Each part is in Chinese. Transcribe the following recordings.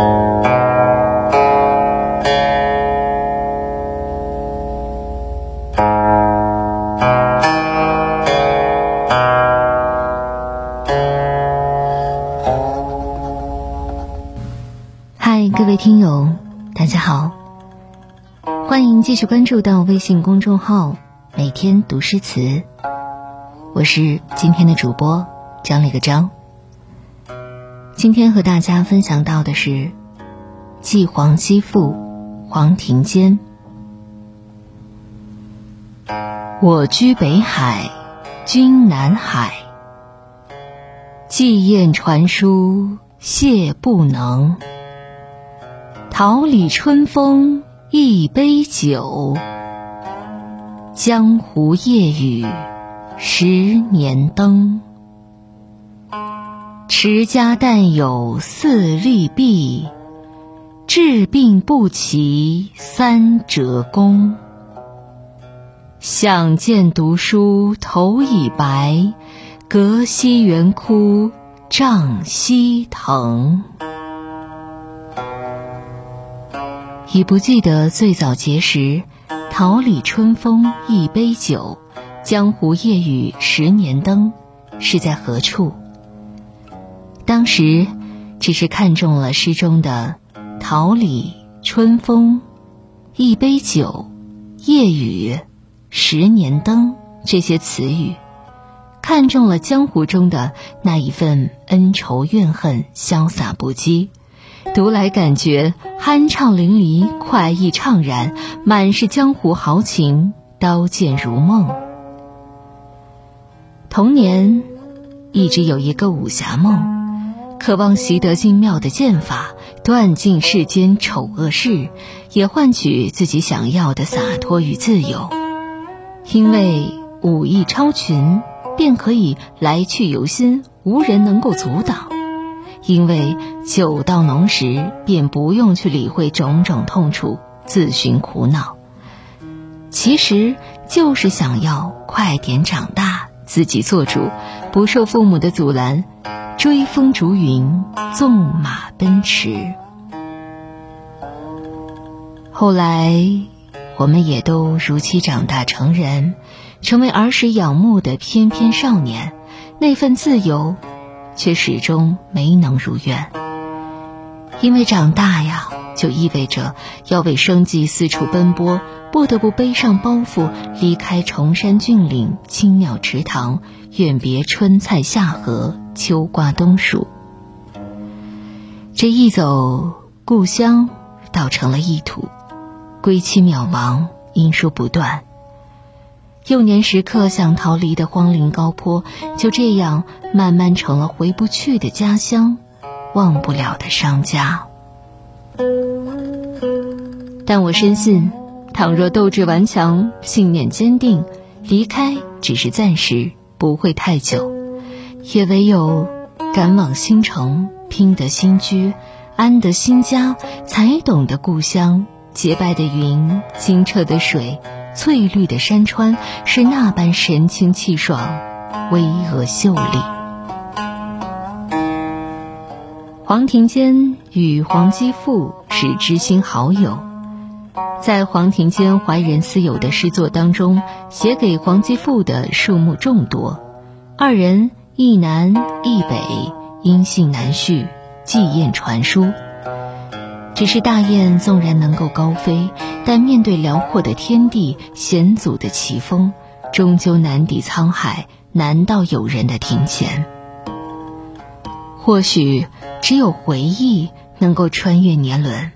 嗨，各位听友，大家好，欢迎继续关注到微信公众号“每天读诗词”，我是今天的主播张了个张。今天和大家分享到的是《寄黄鸡赋》，黄庭坚。我居北海，君南海。寄雁传书，谢不能。桃李春风一杯酒，江湖夜雨十年灯。持家但有四利弊，治病不齐三折弓。想见读书头已白，隔西园哭帐西藤。已不记得最早结识“桃李春风一杯酒，江湖夜雨十年灯”是在何处。当时，只是看中了诗中的“桃李春风”“一杯酒”“夜雨”“十年灯”这些词语，看中了江湖中的那一份恩仇怨恨，潇洒不羁，读来感觉酣畅淋漓，快意怅然，满是江湖豪情，刀剑如梦。童年，一直有一个武侠梦。渴望习得精妙的剑法，断尽世间丑恶事，也换取自己想要的洒脱与自由。因为武艺超群，便可以来去由心，无人能够阻挡；因为酒到浓时，便不用去理会种种痛楚，自寻苦恼。其实就是想要快点长大，自己做主，不受父母的阻拦。追风逐云，纵马奔驰。后来，我们也都如期长大成人，成为儿时仰慕的翩翩少年。那份自由，却始终没能如愿。因为长大呀，就意味着要为生计四处奔波，不得不背上包袱，离开崇山峻岭、青鸟池塘，远别春菜夏荷。秋瓜冬薯，这一走，故乡倒成了异土，归期渺茫，因书不断。幼年时刻想逃离的荒林高坡，就这样慢慢成了回不去的家乡，忘不了的商家。但我深信，倘若斗志顽强，信念坚定，离开只是暂时，不会太久。也唯有赶往新城，拼得新居，安得新家，才懂得故乡洁白的云，清澈的水，翠绿的山川，是那般神清气爽，巍峨秀丽。黄庭坚与黄基富是知心好友，在黄庭坚怀仁思友的诗作当中，写给黄基富的数目众多，二人。一南一北，音信难续，寄雁传书。只是大雁纵然能够高飞，但面对辽阔的天地、险阻的奇峰，终究难抵沧海，难到有人的庭前。或许只有回忆能够穿越年轮，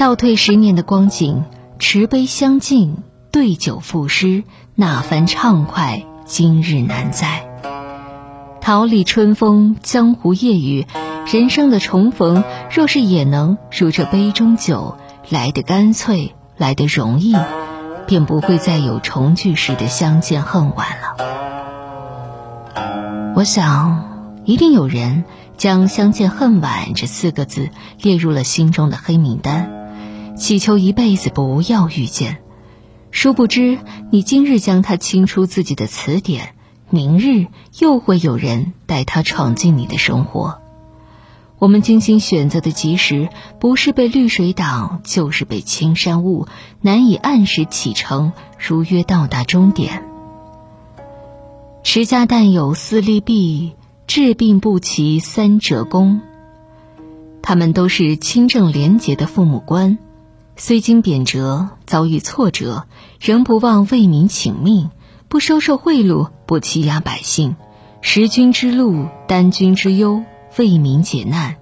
倒退十年的光景，持杯相敬，对酒赋诗，那番畅快，今日难再。桃李春风，江湖夜雨，人生的重逢，若是也能如这杯中酒，来得干脆，来得容易，便不会再有重聚时的相见恨晚了。我想，一定有人将“相见恨晚”这四个字列入了心中的黑名单，祈求一辈子不要遇见。殊不知，你今日将它清出自己的词典。明日又会有人带他闯进你的生活。我们精心选择的吉时，不是被绿水挡，就是被青山雾，难以按时启程，如约到达终点。持家但有四利弊，治病不齐三折功。他们都是清正廉洁的父母官，虽经贬谪，遭遇挫折，仍不忘为民请命，不收受贿赂，不欺压百姓，食君之禄，担君之忧。为民解难，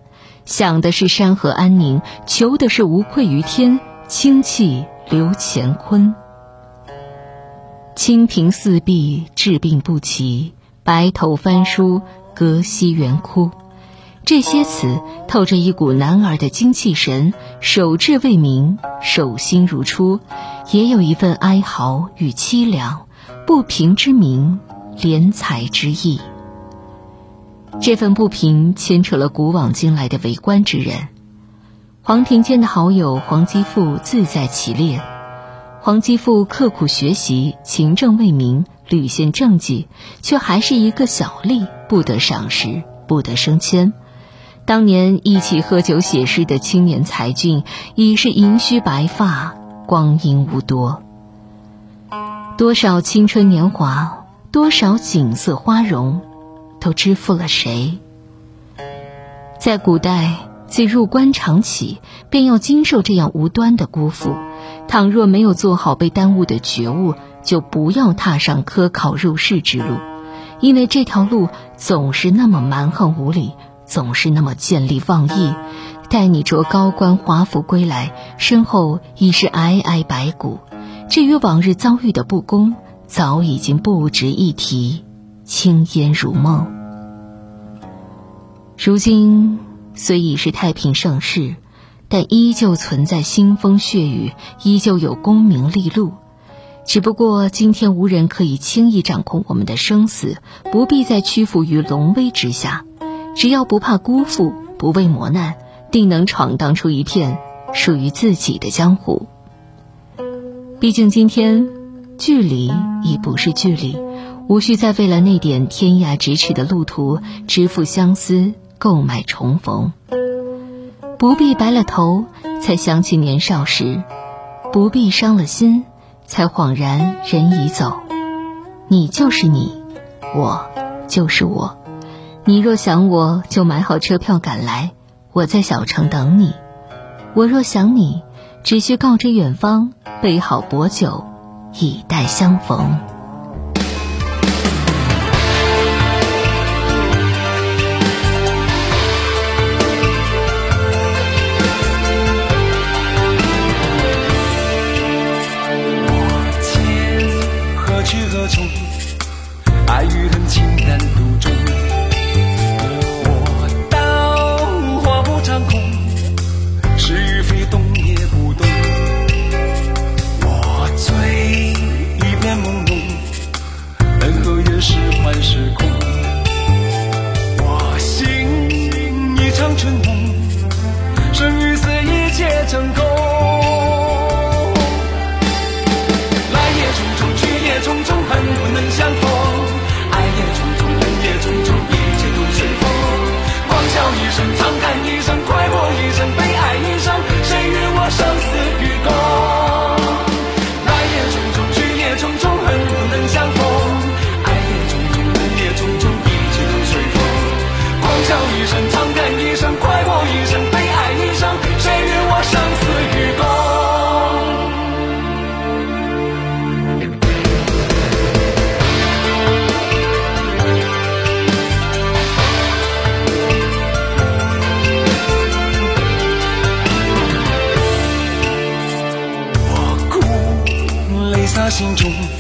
想的是山河安宁，求的是无愧于天，清气留乾坤。清平四壁，治病不齐；白头翻书，隔西园哭。这些词透着一股男儿的精气神，守志为民，守心如初；也有一份哀嚎与凄凉，不平之名，怜才之意。这份不平牵扯了古往今来的为官之人。黄庭坚的好友黄基富自在其列。黄基富刻苦学习，勤政为民，屡献政绩，却还是一个小吏，不得赏识，不得升迁。当年一起喝酒写诗的青年才俊，已是银须白发，光阴无多。多少青春年华，多少景色花容。都支付了谁？在古代，自入官场起，便要经受这样无端的辜负。倘若没有做好被耽误的觉悟，就不要踏上科考入仕之路，因为这条路总是那么蛮横无理，总是那么见利忘义。待你着高官华服归来，身后已是皑皑白骨。至于往日遭遇的不公，早已经不值一提。轻烟如梦。如今虽已是太平盛世，但依旧存在腥风血雨，依旧有功名利禄。只不过今天无人可以轻易掌控我们的生死，不必再屈服于龙威之下。只要不怕辜负，不畏磨难，定能闯荡出一片属于自己的江湖。毕竟今天，距离已不是距离。无需再为了那点天涯咫尺的路途支付相思，购买重逢。不必白了头才想起年少时，不必伤了心才恍然人已走。你就是你，我就是我。你若想我，就买好车票赶来，我在小城等你。我若想你，只需告知远方，备好薄酒，以待相逢。情何去何从？爱与恨，情难生与死一切成空心中。